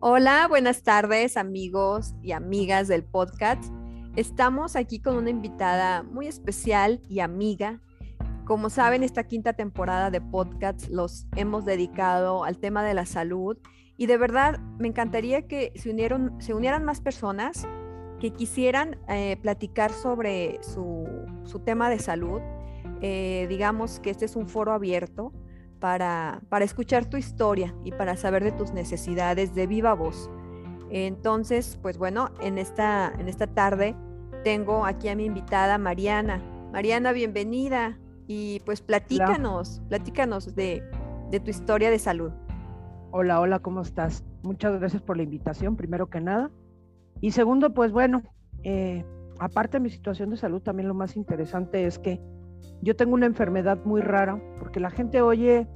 Hola, buenas tardes amigos y amigas del podcast. Estamos aquí con una invitada muy especial y amiga. Como saben, esta quinta temporada de podcast los hemos dedicado al tema de la salud y de verdad me encantaría que se, unieran más personas que quisieran eh, platicar sobre su, tema de salud. Eh, digamos que este es un foro abierto para, escuchar tu historia y para saber de tus necesidades de viva voz. Entonces, pues bueno, en esta, en esta tarde tengo aquí a mi invitada Mariana. Mariana, bienvenida y pues platícanos, platícanos de, tu historia de salud. Hola, hola, ¿cómo estás? Muchas gracias por la invitación, primero que nada. Y segundo, pues bueno, eh, aparte de mi situación de salud, también lo más interesante es que yo tengo una enfermedad muy rara, porque la gente oye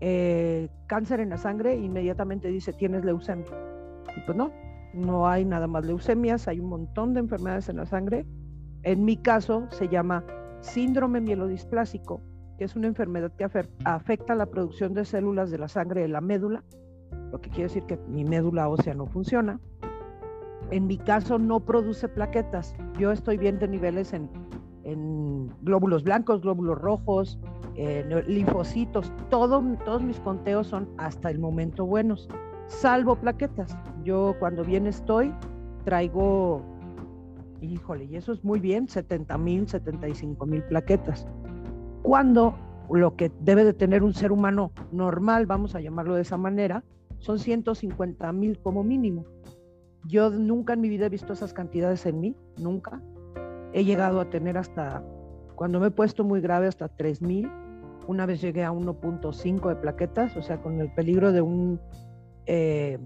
eh, cáncer en la sangre e inmediatamente dice tienes leucemia. Y pues no, no hay nada más leucemias, hay un montón de enfermedades en la sangre. En mi caso se llama síndrome mielodisplásico, que es una enfermedad que afecta la producción de células de la sangre de la médula, lo que quiere decir que mi médula ósea no funciona. En mi caso no produce plaquetas. Yo estoy bien de niveles en en glóbulos blancos, glóbulos rojos, linfocitos, todo, todos mis conteos son hasta el momento buenos, salvo plaquetas. Yo cuando bien estoy, traigo, híjole, y eso es muy bien, 70 mil, 75 mil plaquetas. Cuando lo que debe de tener un ser humano normal, vamos a llamarlo de esa manera, son 150 mil como mínimo. Yo nunca en mi vida he visto esas cantidades en mí, nunca he llegado a tener hasta, cuando me he puesto muy grave, hasta 3000. Una vez llegué a 1.5 de plaquetas, o sea, con el peligro de un, eh,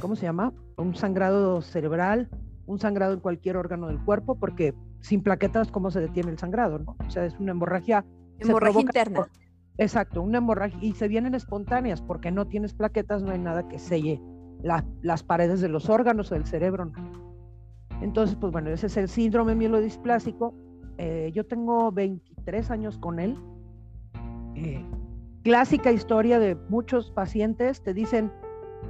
¿cómo se llama? Un sangrado cerebral, un sangrado en cualquier órgano del cuerpo, porque sin plaquetas, ¿cómo se detiene el sangrado? ¿no? O sea, es una hemorragia. Hemorragia interna. exacto, una hemorragia. Y se vienen espontáneas, porque no tienes plaquetas, no hay nada que selle las paredes de los órganos o del cerebro. Entonces, pues bueno, ese es el síndrome mielodisplásico. Eh, yo tengo 23 años con él. Eh, clásica historia de muchos pacientes te dicen,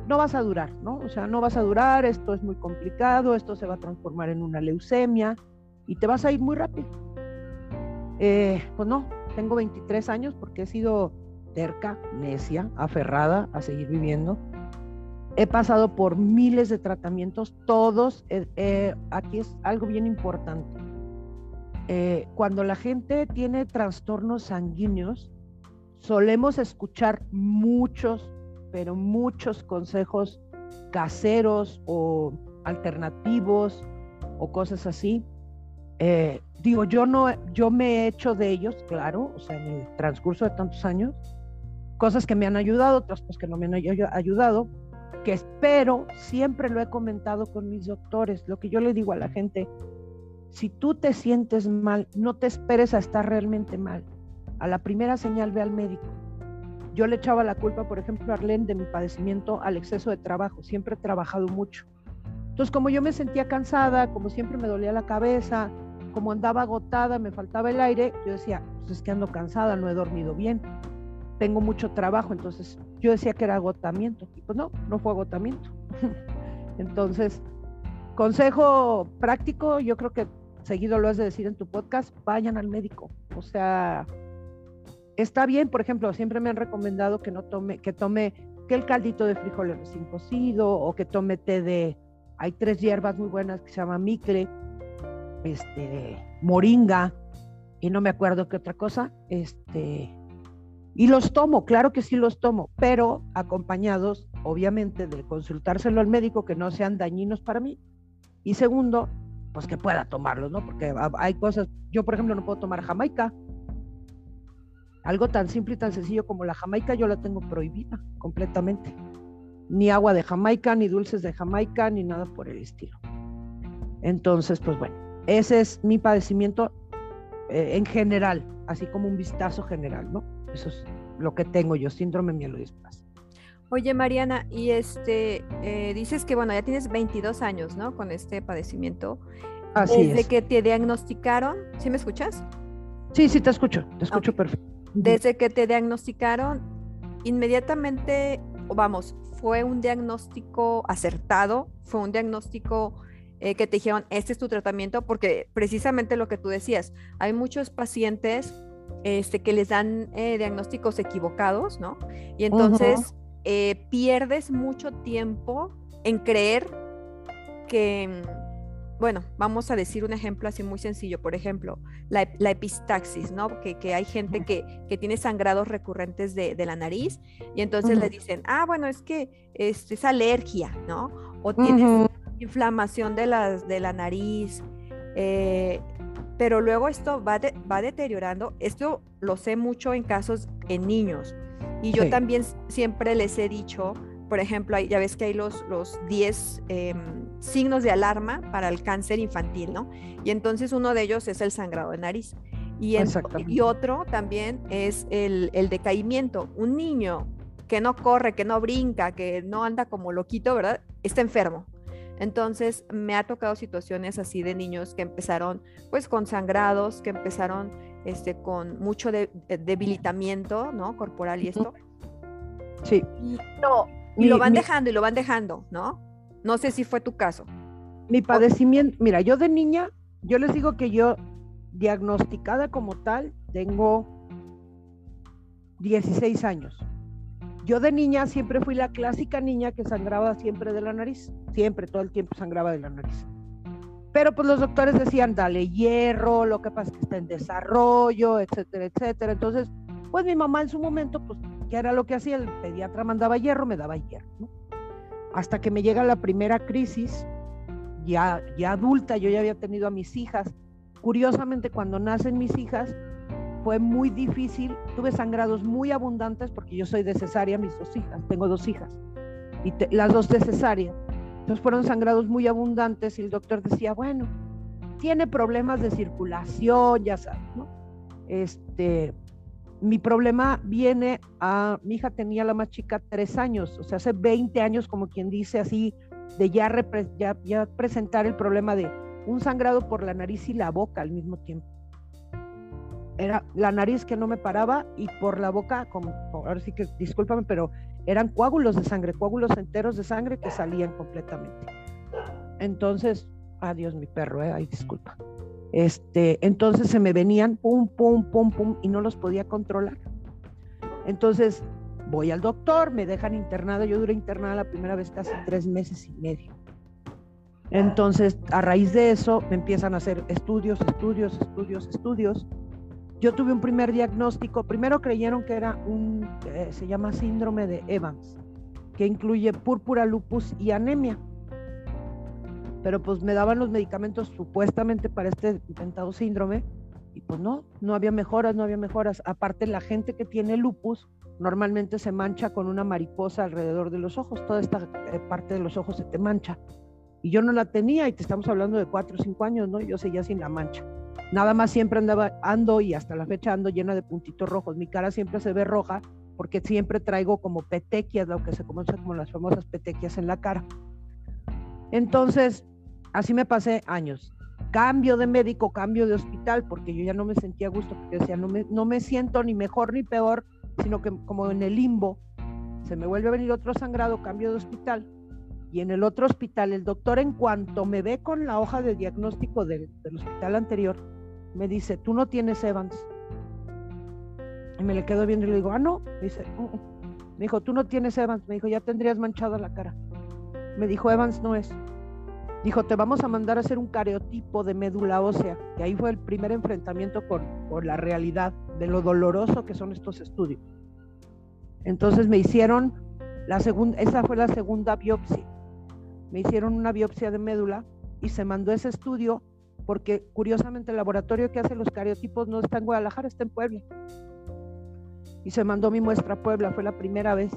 no vas a durar, ¿no? O sea, no vas a durar, esto es muy complicado, esto se va a transformar en una leucemia y te vas a ir muy rápido. Eh, pues no, tengo 23 años porque he sido terca, necia, aferrada a seguir viviendo He pasado por miles de tratamientos, todos, eh, eh, aquí es algo bien importante. Eh, cuando la gente tiene trastornos sanguíneos, solemos escuchar muchos, pero muchos consejos caseros o alternativos o cosas así. digo, yo no, yo me he hecho de ellos, claro, o sea, en el transcurso de tantos años, cosas que me han ayudado, otras cosas que no me han ayudado, que espero, siempre lo he comentado con mis doctores, lo que yo le digo a la gente, si tú te sientes mal, no te esperes a estar realmente mal. A la primera señal ve al médico. Yo le echaba la culpa, por ejemplo, a Arlene de mi padecimiento al exceso de trabajo. Siempre he trabajado mucho. Entonces, como yo me sentía cansada, como siempre me dolía la cabeza, como andaba agotada, me faltaba el aire, yo decía, pues es que ando cansada, no he dormido bien tengo mucho trabajo, entonces yo decía que era agotamiento, y pues no, no fue agotamiento. entonces, consejo práctico, yo creo que seguido lo has de decir en tu podcast, vayan al médico. O sea, está bien, por ejemplo, siempre me han recomendado que no tome, que tome, que el caldito de frijoles recién cocido o que tome té de, hay tres hierbas muy buenas que se llama micle, este, moringa, y no me acuerdo qué otra cosa, este, y los tomo, claro que sí los tomo, pero acompañados, obviamente, de consultárselo al médico que no sean dañinos para mí. Y segundo, pues que pueda tomarlos, ¿no? Porque hay cosas, yo por ejemplo no puedo tomar jamaica. Algo tan simple y tan sencillo como la jamaica yo la tengo prohibida completamente. Ni agua de jamaica, ni dulces de jamaica, ni nada por el estilo. Entonces, pues bueno, ese es mi padecimiento eh, en general, así como un vistazo general, ¿no? Eso es lo que tengo yo, síndrome mielodisplásico. Oye, Mariana, y este, eh, dices que, bueno, ya tienes 22 años, ¿no? Con este padecimiento. Así Desde que te diagnosticaron, ¿sí me escuchas? Sí, sí, te escucho, te escucho perfecto. Desde que te diagnosticaron, inmediatamente vamos, fue un diagnóstico acertado, fue un diagnóstico eh, que te dijeron, este es tu tratamiento, porque precisamente lo que tú decías, hay muchos pacientes este, que les dan eh, diagnósticos equivocados, ¿no? Y entonces eh, pierdes mucho tiempo en creer que, mm, bueno, vamos a decir un ejemplo así muy sencillo, por ejemplo, la, epistaxis, ¿no? Que, que hay gente que, que, tiene sangrados recurrentes de, de la nariz y entonces le dicen, ah, bueno, es que es, es alergia, ¿no? O tienes inflamación de, las, de la nariz. Eh, pero luego esto va, va deteriorando. Esto lo sé mucho en casos en niños. Y yo también siempre les he dicho, por ejemplo, ya ves que hay los, los 10 em, signos de alarma para el cáncer infantil, ¿no? Y entonces uno de ellos es el sangrado de nariz. Y, y otro también es el, el decaimiento. Un niño que no corre, que no brinca, que no anda como loquito, ¿verdad? Está enfermo. Entonces me ha tocado situaciones así de niños que empezaron pues con sangrados, que empezaron este, con mucho de, debilitamiento, ¿no? Corporal y esto. Sí. Y, no, y lo van dejando y lo van dejando, ¿no? No sé si fue tu caso. Mi padecimiento, mira, yo de niña, yo les digo que yo diagnosticada como tal tengo 16 años. Yo de niña siempre fui la clásica niña que sangraba siempre de la nariz, siempre, todo el tiempo sangraba de la nariz. Pero pues los doctores decían, dale hierro, lo que pasa es que está en desarrollo, etcétera, etcétera. Entonces, pues mi mamá en su momento, pues, ¿qué era lo que hacía? El pediatra mandaba hierro, me daba hierro. Hasta que me llega la primera crisis, ya, ya adulta, yo ya había tenido a mis hijas. Curiosamente, cuando nacen mis hijas, fue muy difícil, tuve sangrados muy abundantes porque yo soy de cesárea, mis dos hijas, tengo dos hijas, y las dos de cesárea. Entonces fueron sangrados muy abundantes y el doctor decía, bueno, tiene problemas de circulación, ya sabes, ¿no? Este, mi problema viene a, mi hija tenía la más chica tres años, o sea, hace 20 años, como quien dice así, de ya, ya, ya presentar el problema de un sangrado por la nariz y la boca al mismo tiempo era la nariz que no me paraba y por la boca, como, ahora sí que discúlpame, pero eran coágulos de sangre, coágulos enteros de sangre que salían completamente. Entonces, adiós mi perro, eh, ay, disculpa. Este, entonces se me venían pum, pum, pum, pum y no los podía controlar. Entonces voy al doctor, me dejan internada, yo duré internada la primera vez casi tres meses y medio. Entonces, a raíz de eso, me empiezan a hacer estudios, estudios, estudios, estudios yo tuve un primer diagnóstico, primero creyeron que era un, eh, se llama síndrome de Evans, que incluye púrpura, lupus y anemia. Pero pues me daban los medicamentos supuestamente para este intentado síndrome y pues no, no había mejoras, no había mejoras. Aparte la gente que tiene lupus normalmente se mancha con una mariposa alrededor de los ojos, toda esta eh, parte de los ojos se te mancha. Y yo no la tenía y te estamos hablando de cuatro o cinco años, ¿no? Yo seguía sin la mancha. Nada más siempre andaba, ando y hasta la fecha ando llena de puntitos rojos. Mi cara siempre se ve roja porque siempre traigo como petequias, lo que se conoce como las famosas petequias en la cara. Entonces, así me pasé años. Cambio de médico, cambio de hospital, porque yo ya no me sentía a gusto, porque decía, no me, no me siento ni mejor ni peor, sino que como en el limbo, se me vuelve a venir otro sangrado, cambio de hospital. Y en el otro hospital, el doctor en cuanto me ve con la hoja de diagnóstico del, del hospital anterior, me dice, tú no tienes Evans. Y me le quedo viendo y le digo, ah, no. Me dice, uh, uh". me dijo, tú no tienes Evans. Me dijo, ya tendrías manchada la cara. Me dijo, Evans no es. Dijo, te vamos a mandar a hacer un cariotipo de médula ósea. Y ahí fue el primer enfrentamiento con, con la realidad de lo doloroso que son estos estudios. Entonces me hicieron la segunda, esa fue la segunda biopsia. Me hicieron una biopsia de médula y se mandó ese estudio porque curiosamente el laboratorio que hace los cariotipos no está en Guadalajara, está en Puebla. Y se mandó mi muestra a Puebla, fue la primera vez.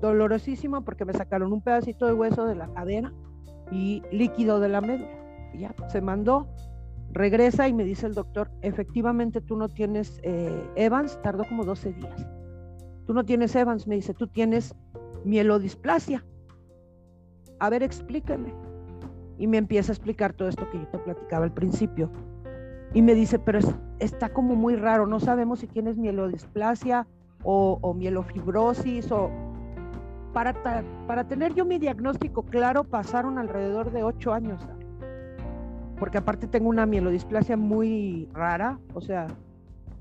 Dolorosísimo porque me sacaron un pedacito de hueso de la cadera y líquido de la médula. Y ya, se mandó, regresa y me dice el doctor, efectivamente tú no tienes eh, Evans, tardó como 12 días. Tú no tienes Evans, me dice, tú tienes mielodisplasia. A ver, explíqueme y me empieza a explicar todo esto que yo te platicaba al principio. Y me dice, pero está como muy raro, no sabemos si tienes mielodisplasia o, o mielofibrosis o... para, para tener yo mi diagnóstico claro pasaron alrededor de ocho años. Porque aparte tengo una mielodisplasia muy rara, o sea,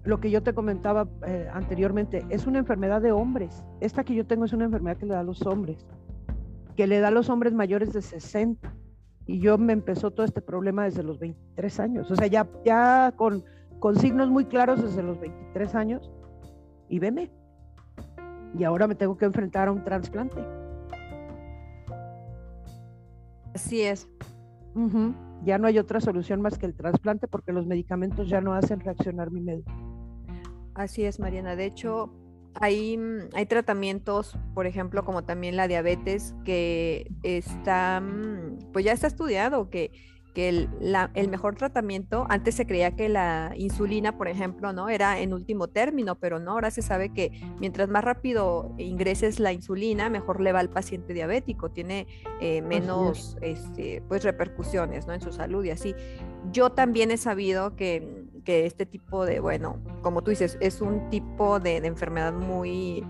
lo que yo te comentaba eh, anteriormente, es una enfermedad de hombres. Esta que yo tengo es una enfermedad que le da a los hombres, que le da a los hombres mayores de 60. Y yo me empezó todo este problema desde los 23 años, o sea, ya, ya con, con signos muy claros desde los 23 años. Y veme, y ahora me tengo que enfrentar a un trasplante. Así es. Ya no hay otra solución más que el trasplante porque los medicamentos ya no hacen reaccionar mi médula. Así es, Mariana. De hecho, hay, mm, hay tratamientos, por ejemplo, como también la diabetes, que está, mm, pues ya está estudiado, que que el, el, mejor tratamiento, antes se creía que la insulina, por ejemplo, ¿no? Era en último término, pero no, ahora se sabe que mientras más rápido ingreses la insulina, mejor le va al paciente diabético, tiene eh, menos este, pues, repercusiones ¿no? en su salud y así. Yo también he sabido que, que este tipo de, bueno, como tú dices, es un tipo de, de enfermedad muy,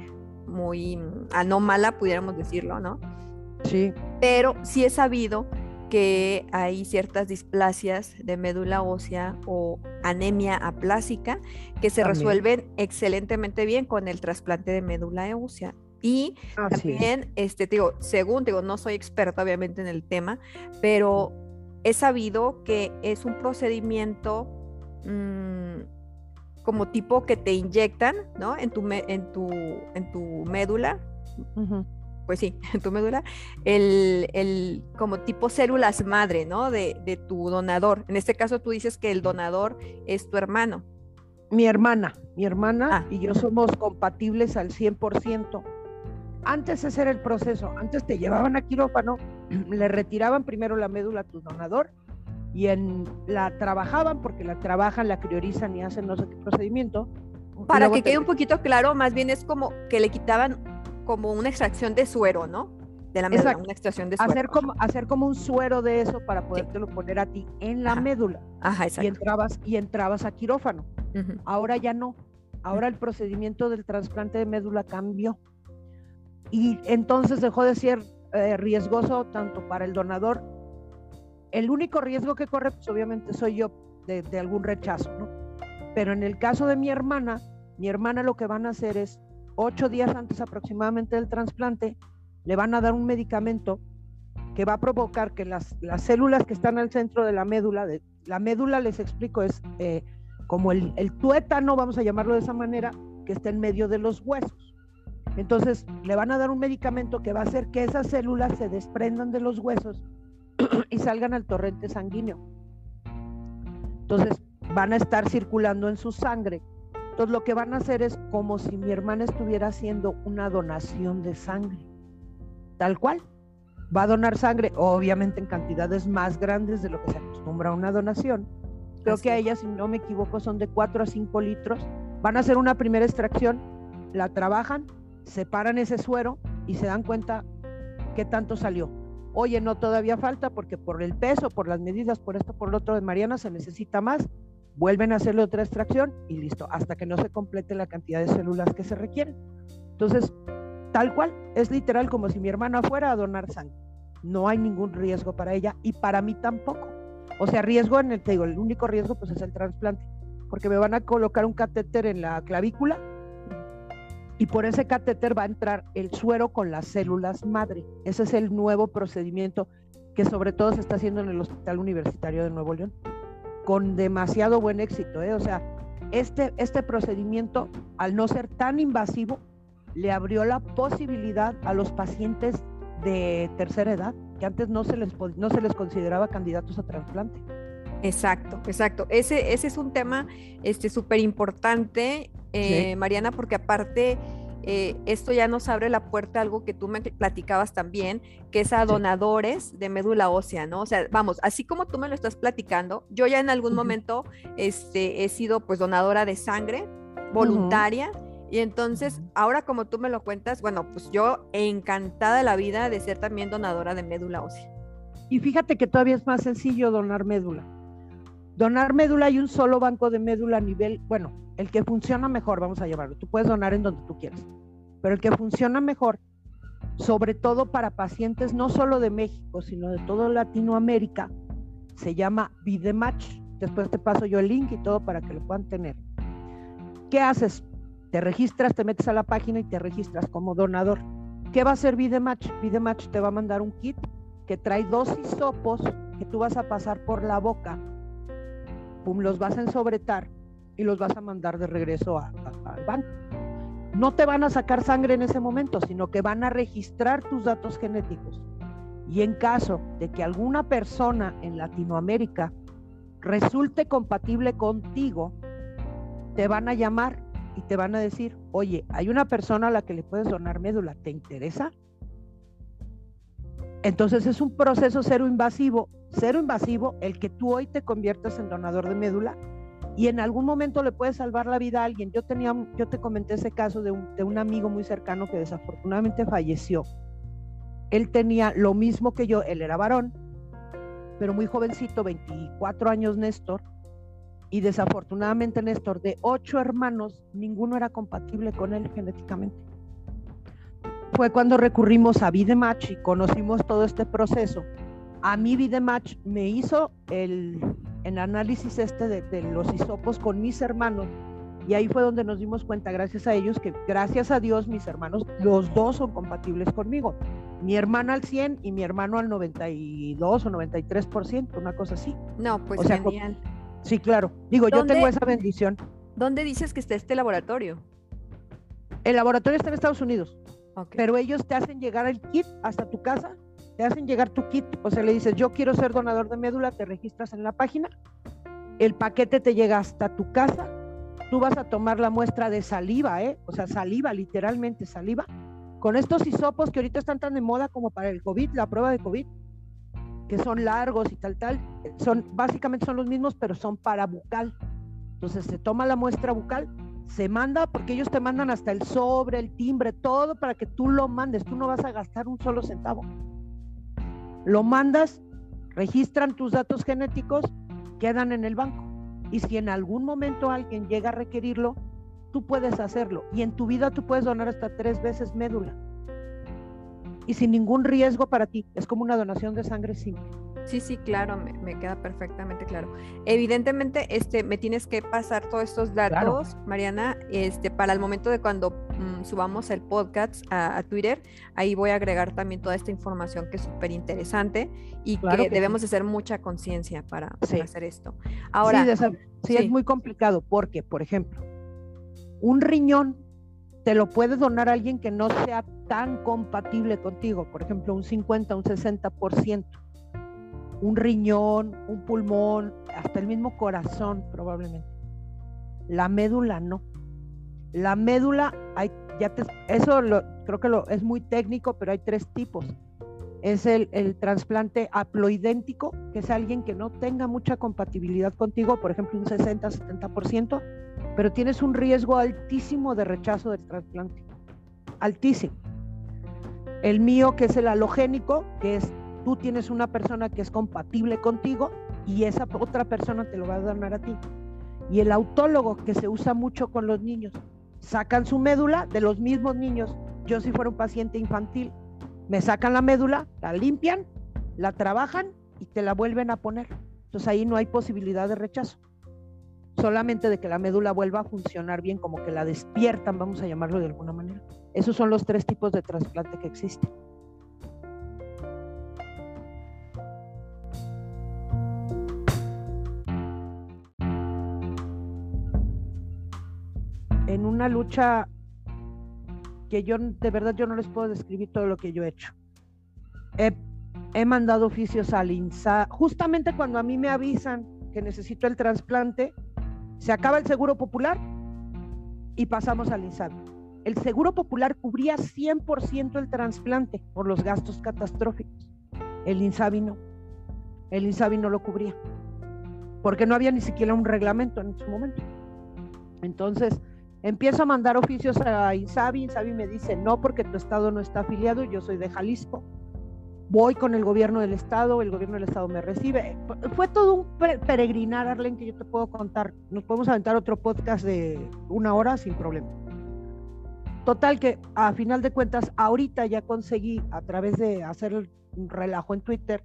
muy anómala, pudiéramos decirlo, ¿no? Sí. Pero sí he sabido que hay ciertas displasias de médula ósea o anemia aplásica que se resuelven excelentemente bien con el trasplante de médula ósea. Y también, este, digo, según digo, no soy experta obviamente en el tema, pero he sabido que es un procedimiento mm, como tipo que te inyectan, ¿no? En tu, en tu, en tu médula pues sí, en tu médula, el, como tipo células madre, ¿no? De, tu donador. En este caso tú dices que el donador es tu hermano. Mi hermana, mi hermana ah. y yo somos compatibles al 100%. Antes ese era el proceso, antes te llevaban a quirófano, le retiraban primero la médula a tu donador y en, la trabajaban porque la trabajan, la priorizan y hacen no sé qué procedimiento. Para que quede un poquito claro, más bien es como que le quitaban como una extracción de suero, ¿no? De la médula, una extracción de suero. Hacer como, hacer como un suero de eso para podértelo poner a ti en la médula. Ajá, exacto. Y entrabas, y entrabas a quirófano. Ahora ya no. Ahora el procedimiento del trasplante de médula cambió. Y entonces dejó de ser eh, riesgoso tanto para el donador. El único riesgo que corre, pues obviamente soy yo de, algún rechazo, ¿no? Pero en el caso de mi hermana, mi hermana lo que van a hacer es ocho días antes aproximadamente del trasplante, le van a dar un medicamento que va a provocar que las, las células que están al centro de la médula, de, la médula les explico es eh, como el, el tuétano, vamos a llamarlo de esa manera, que está en medio de los huesos. Entonces le van a dar un medicamento que va a hacer que esas células se desprendan de los huesos y salgan al torrente sanguíneo. Entonces van a estar circulando en su sangre entonces lo que van a hacer es como si mi hermana estuviera haciendo una donación de sangre, tal cual. Va a donar sangre, obviamente en cantidades más grandes de lo que se acostumbra a una donación. Creo que a ella, si no me equivoco, son de 4 a 5 litros. Van a hacer una primera extracción, la trabajan, separan ese suero y se dan cuenta qué tanto salió. Oye, no todavía falta porque por el peso, por las medidas, por esto, por lo otro de Mariana se necesita más vuelven a hacerle otra extracción y listo, hasta que no se complete la cantidad de células que se requieren. Entonces, tal cual, es literal como si mi hermana fuera a donar sangre. No hay ningún riesgo para ella y para mí tampoco. O sea, riesgo en el, te digo, el único riesgo pues es el trasplante, porque me van a colocar un catéter en la clavícula y por ese catéter va a entrar el suero con las células madre. Ese es el nuevo procedimiento que sobre todo se está haciendo en el Hospital Universitario de Nuevo León con demasiado buen éxito. ¿eh? O sea, este, este procedimiento, al no ser tan invasivo, le abrió la posibilidad a los pacientes de tercera edad, que antes no se les, no se les consideraba candidatos a trasplante. Exacto, exacto. Ese, ese es un tema súper este, importante, eh, Mariana, porque aparte eh, esto ya nos abre la puerta a algo que tú me platicabas también, que es a donadores de médula ósea, ¿no? O sea, vamos, así como tú me lo estás platicando, yo ya en algún momento este, he sido pues donadora de sangre voluntaria. Y entonces, ahora como tú me lo cuentas, bueno, pues yo encantada de la vida de ser también donadora de médula ósea. Y fíjate que todavía es más sencillo donar médula. Donar médula hay un solo banco de médula a nivel, bueno, el que funciona mejor, vamos a llevarlo. Tú puedes donar en donde tú quieras, pero el que funciona mejor sobre todo para pacientes no solo de México, sino de toda Latinoamérica. Se llama Vidematch. Después te paso yo el link y todo para que lo puedan tener. ¿Qué haces? Te registras, te metes a la página y te registras como donador. ¿Qué va a hacer Vidematch? Vidematch te va a mandar un kit que trae dos hisopos que tú vas a pasar por la boca. Pum, los vas a ensobretar y los vas a mandar de regreso al banco. No te van a sacar sangre en ese momento, sino que van a registrar tus datos genéticos. Y en caso de que alguna persona en Latinoamérica resulte compatible contigo, te van a llamar y te van a decir, oye, hay una persona a la que le puedes donar médula, ¿te interesa? Entonces es un proceso cero invasivo, cero invasivo el que tú hoy te conviertas en donador de médula y en algún momento le puedes salvar la vida a alguien. Yo tenía, yo te comenté ese caso de un, de un amigo muy cercano que desafortunadamente falleció. Él tenía lo mismo que yo, él era varón, pero muy jovencito, 24 años Néstor, y desafortunadamente Néstor, de ocho hermanos, ninguno era compatible con él genéticamente. Fue cuando recurrimos a Vidematch y conocimos todo este proceso. A mí Vidematch me hizo el, análisis este de, de los hisopos con mis hermanos y ahí fue donde nos dimos cuenta, gracias a ellos, que gracias a Dios mis hermanos, los dos son compatibles conmigo. Mi hermana al 100 y mi hermano al 92 o 93%, una cosa así. No, pues genial. Sí, claro. Digo, yo tengo esa bendición. ¿Dónde dices que está este laboratorio? El laboratorio está en Estados Unidos. Pero ellos te hacen llegar el kit hasta tu casa, te hacen llegar tu kit, o sea, le dices, yo quiero ser donador de médula, te registras en la página, el paquete te llega hasta tu casa, tú vas a tomar la muestra de saliva, ¿eh? o sea, saliva, literalmente saliva, con estos hisopos que ahorita están tan de moda como para el COVID, la prueba de COVID, que son largos y tal, tal, son, básicamente son los mismos, pero son para bucal. Entonces se toma la muestra bucal, se manda, porque ellos te mandan hasta el sobre, el timbre, todo para que tú lo mandes. Tú no vas a gastar un solo centavo. Lo mandas, registran tus datos genéticos, quedan en el banco. Y si en algún momento alguien llega a requerirlo, tú puedes hacerlo. Y en tu vida tú puedes donar hasta tres veces médula y sin ningún riesgo para ti. Es como una donación de sangre simple. Sí, sí, claro, me, queda perfectamente claro. Evidentemente, este, me tienes que pasar todos estos datos, Mariana, este, para el momento de cuando mm, subamos el podcast a, Twitter, ahí voy a agregar también toda esta información que es súper interesante y que, debemos hacer mucha conciencia para, hacer esto. Ahora, sí, es muy complicado porque, por ejemplo, un riñón te lo puede donar alguien que no sea tan compatible contigo, por ejemplo, un 50, un 60%, un riñón, un pulmón, hasta el mismo corazón probablemente. La médula no. La médula, hay, ya eso lo, creo que lo, es muy técnico, pero hay tres tipos. Es el, el trasplante haploidéntico, que es alguien que no tenga mucha compatibilidad contigo, por ejemplo, un 60, 70%, pero tienes un riesgo altísimo de rechazo del trasplante. Altísimo. El mío, que es el halogénico, que es tú tienes una persona que es compatible contigo y esa otra persona te lo va a donar a ti. Y el autólogo, que se usa mucho con los niños, sacan su médula de los mismos niños. Yo si fuera un paciente infantil, me sacan la médula, la limpian, la trabajan y te la vuelven a poner. Entonces ahí no hay posibilidad de rechazo solamente de que la médula vuelva a funcionar bien, como que la despiertan, vamos a llamarlo de alguna manera. Esos son los tres tipos de trasplante que existen. En una lucha que yo de verdad yo no les puedo describir todo lo que yo he hecho. He, he mandado oficios al INSA, justamente cuando a mí me avisan que necesito el trasplante, se acaba el seguro popular y pasamos al INSABI. El seguro popular cubría 100% el trasplante por los gastos catastróficos. El INSABI no. El INSABI no lo cubría. Porque no había ni siquiera un reglamento en su momento. Entonces, empiezo a mandar oficios a INSABI. INSABI me dice, no, porque tu estado no está afiliado. Yo soy de Jalisco voy con el gobierno del estado, el gobierno del estado me recibe. Fue todo un peregrinar, Arlen, que yo te puedo contar. Nos podemos aventar otro podcast de una hora sin problema. Total que a final de cuentas, ahorita ya conseguí a través de hacer un relajo en Twitter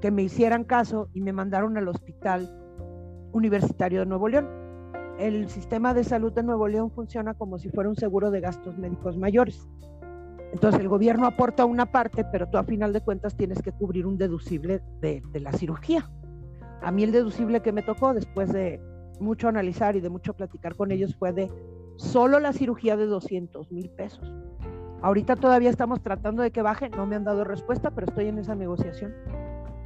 que me hicieran caso y me mandaron al hospital universitario de Nuevo León. El sistema de salud de Nuevo León funciona como si fuera un seguro de gastos médicos mayores. Entonces el gobierno aporta una parte, pero tú a final de cuentas tienes que cubrir un deducible de, la cirugía. A mí el deducible que me tocó después de mucho analizar y de mucho platicar con ellos fue de solo la cirugía de 200 mil pesos. Ahorita todavía estamos tratando de que baje, no me han dado respuesta, pero estoy en esa negociación.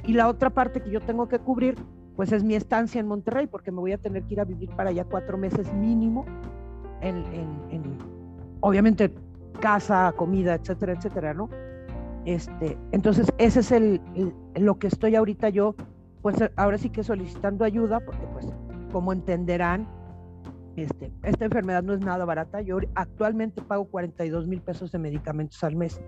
Y la otra parte que yo tengo que cubrir, pues es mi estancia en Monterrey, porque me voy a tener que ir a vivir para allá cuatro meses mínimo, en, en, obviamente casa, comida, etcétera, etcétera, ¿no? Este, entonces, ese es el, lo que estoy ahorita yo, pues ahora sí que solicitando ayuda, porque pues como entenderán, este, esta enfermedad no es nada barata. Yo actualmente pago 42 mil pesos de medicamentos al mes.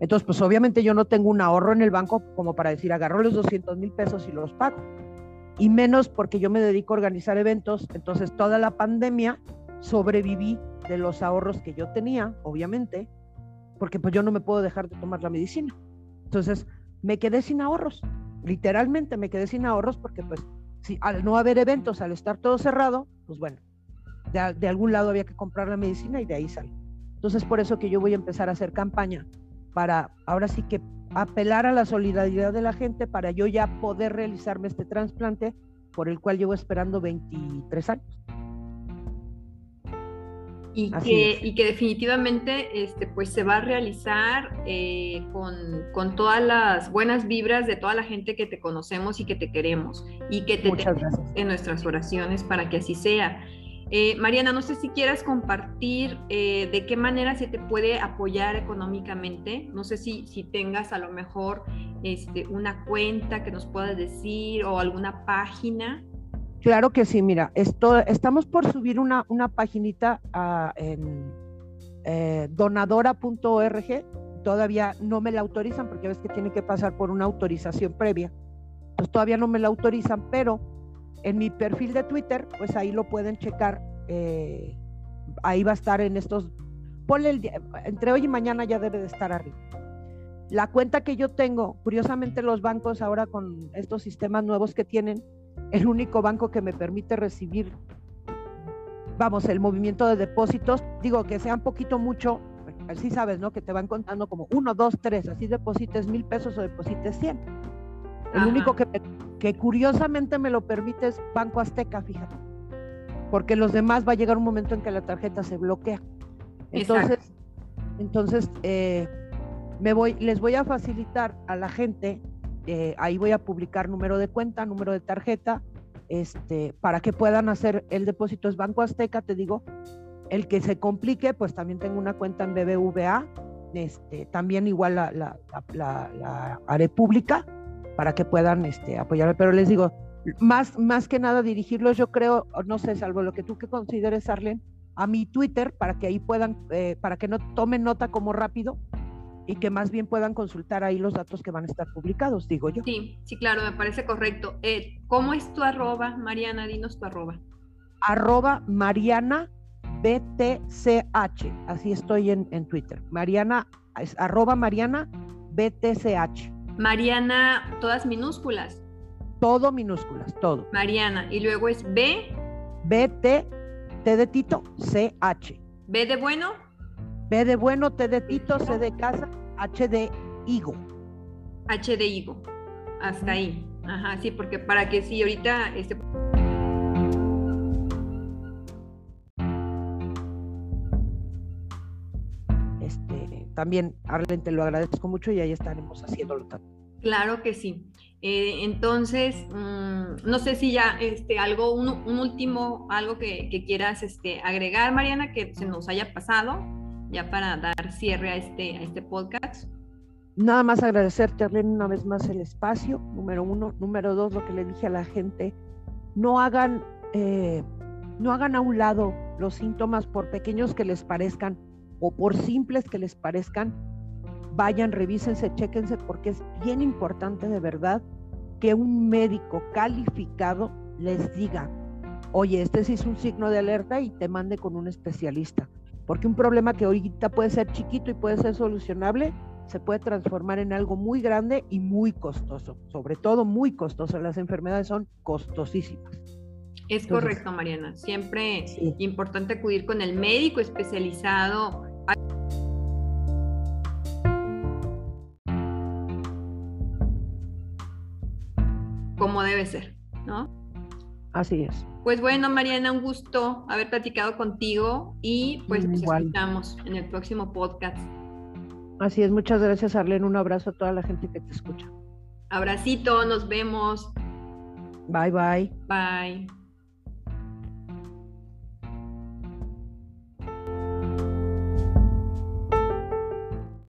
Entonces, pues obviamente yo no tengo un ahorro en el banco como para decir, agarro los 200 mil pesos y los pago. Y menos porque yo me dedico a organizar eventos. Entonces, toda la pandemia sobreviví de los ahorros que yo tenía, obviamente, porque pues yo no me puedo dejar de tomar la medicina. Entonces, me quedé sin ahorros. Literalmente me quedé sin ahorros porque pues si al no haber eventos, al estar todo cerrado, pues bueno, de, de, algún lado había que comprar la medicina y de ahí sale. Entonces, por eso que yo voy a empezar a hacer campaña para ahora sí que apelar a la solidaridad de la gente para yo ya poder realizarme este trasplante por el cual llevo esperando 23 años. Y que, y que, definitivamente este, pues se va a realizar eh, con, con, todas las buenas vibras de toda la gente que te conocemos y que te queremos y que te tenemos en nuestras oraciones para que así sea. Eh, Mariana, no sé si quieras compartir eh, de qué manera se te puede apoyar económicamente. No sé si, si tengas a lo mejor este, una cuenta que nos puedas decir o alguna página. Claro que sí, mira, estamos por subir una, una paginita ah, en eh, donadora.org. Todavía no me la autorizan porque ves que tiene que pasar por una autorización previa. Pues todavía no me la autorizan, pero en mi perfil de Twitter, pues ahí lo pueden checar. Eh, ahí va a estar en estos. Ponle el día, entre hoy y mañana ya debe de estar arriba. La cuenta que yo tengo, curiosamente los bancos ahora con estos sistemas nuevos que tienen, el único banco que me permite recibir, vamos, el movimiento de depósitos, digo que sea un poquito mucho, así sabes, ¿no? Que te van contando como uno, dos, tres, así deposites mil pesos o deposites cien. El único que, que curiosamente me lo permite es Banco Azteca, fíjate. Porque los demás va a llegar un momento en que la tarjeta se bloquea. Entonces, entonces eh, me voy, les voy a facilitar a la gente, eh, ahí voy a publicar número de cuenta, número de tarjeta, este, para que puedan hacer el depósito. Es Banco Azteca, te digo. El que se complique, pues también tengo una cuenta en BBVA, este, también igual la, la, la, la, la pública para que puedan este, apoyarme. Pero les digo, más, más que nada dirigirlos, yo creo, no sé, salvo lo que tú que consideres, Arlen, a mi Twitter para que ahí puedan, eh, para que no tomen nota como rápido y que más bien puedan consultar ahí los datos que van a estar publicados, digo yo. Sí, sí, claro, me parece correcto. Eh, ¿Cómo es tu arroba, Mariana? Dinos tu arroba. Arroba Mariana BTCH, así estoy en, en Twitter. Mariana, es arroba Mariana BTCH. Mariana, todas minúsculas. Todo minúsculas, todo. Mariana, y luego es B. B, T, T de Tito, C, H. B de bueno. B de bueno, T de Tito, C de casa, H de higo. H de higo. Hasta ahí. Ajá, sí, porque para que sí, ahorita este. También, Arlen, te lo agradezco mucho y ahí estaremos haciéndolo también. Claro que sí. Eh, entonces, mm, no sé si ya este, algo, un, último, algo que, quieras este, agregar, Mariana, que se nos haya pasado, ya para dar cierre a este, a este podcast. Nada más agradecerte, Arlen, una vez más el espacio, número uno. Número dos, lo que le dije a la gente, no hagan, eh, no hagan a un lado los síntomas, por pequeños que les parezcan, o por simples que les parezcan, vayan, revísense, chéquense, porque es bien importante de verdad que un médico calificado les diga, oye, este sí es un signo de alerta y te mande con un especialista. porque un problema que ahorita puede ser chiquito y puede ser solucionable, se puede transformar en algo muy grande y muy costoso, sobre todo muy costoso. Las enfermedades son costosísimas. Es correcto, Mariana. Siempre importante acudir con el médico especializado. Debe ser, ¿no? Así es. Pues bueno, Mariana, un gusto haber platicado contigo y pues nos escuchamos en el próximo podcast. Así es, muchas gracias, Arlene. Un abrazo a toda la gente que te escucha. Abracito, nos vemos. Bye, bye. Bye.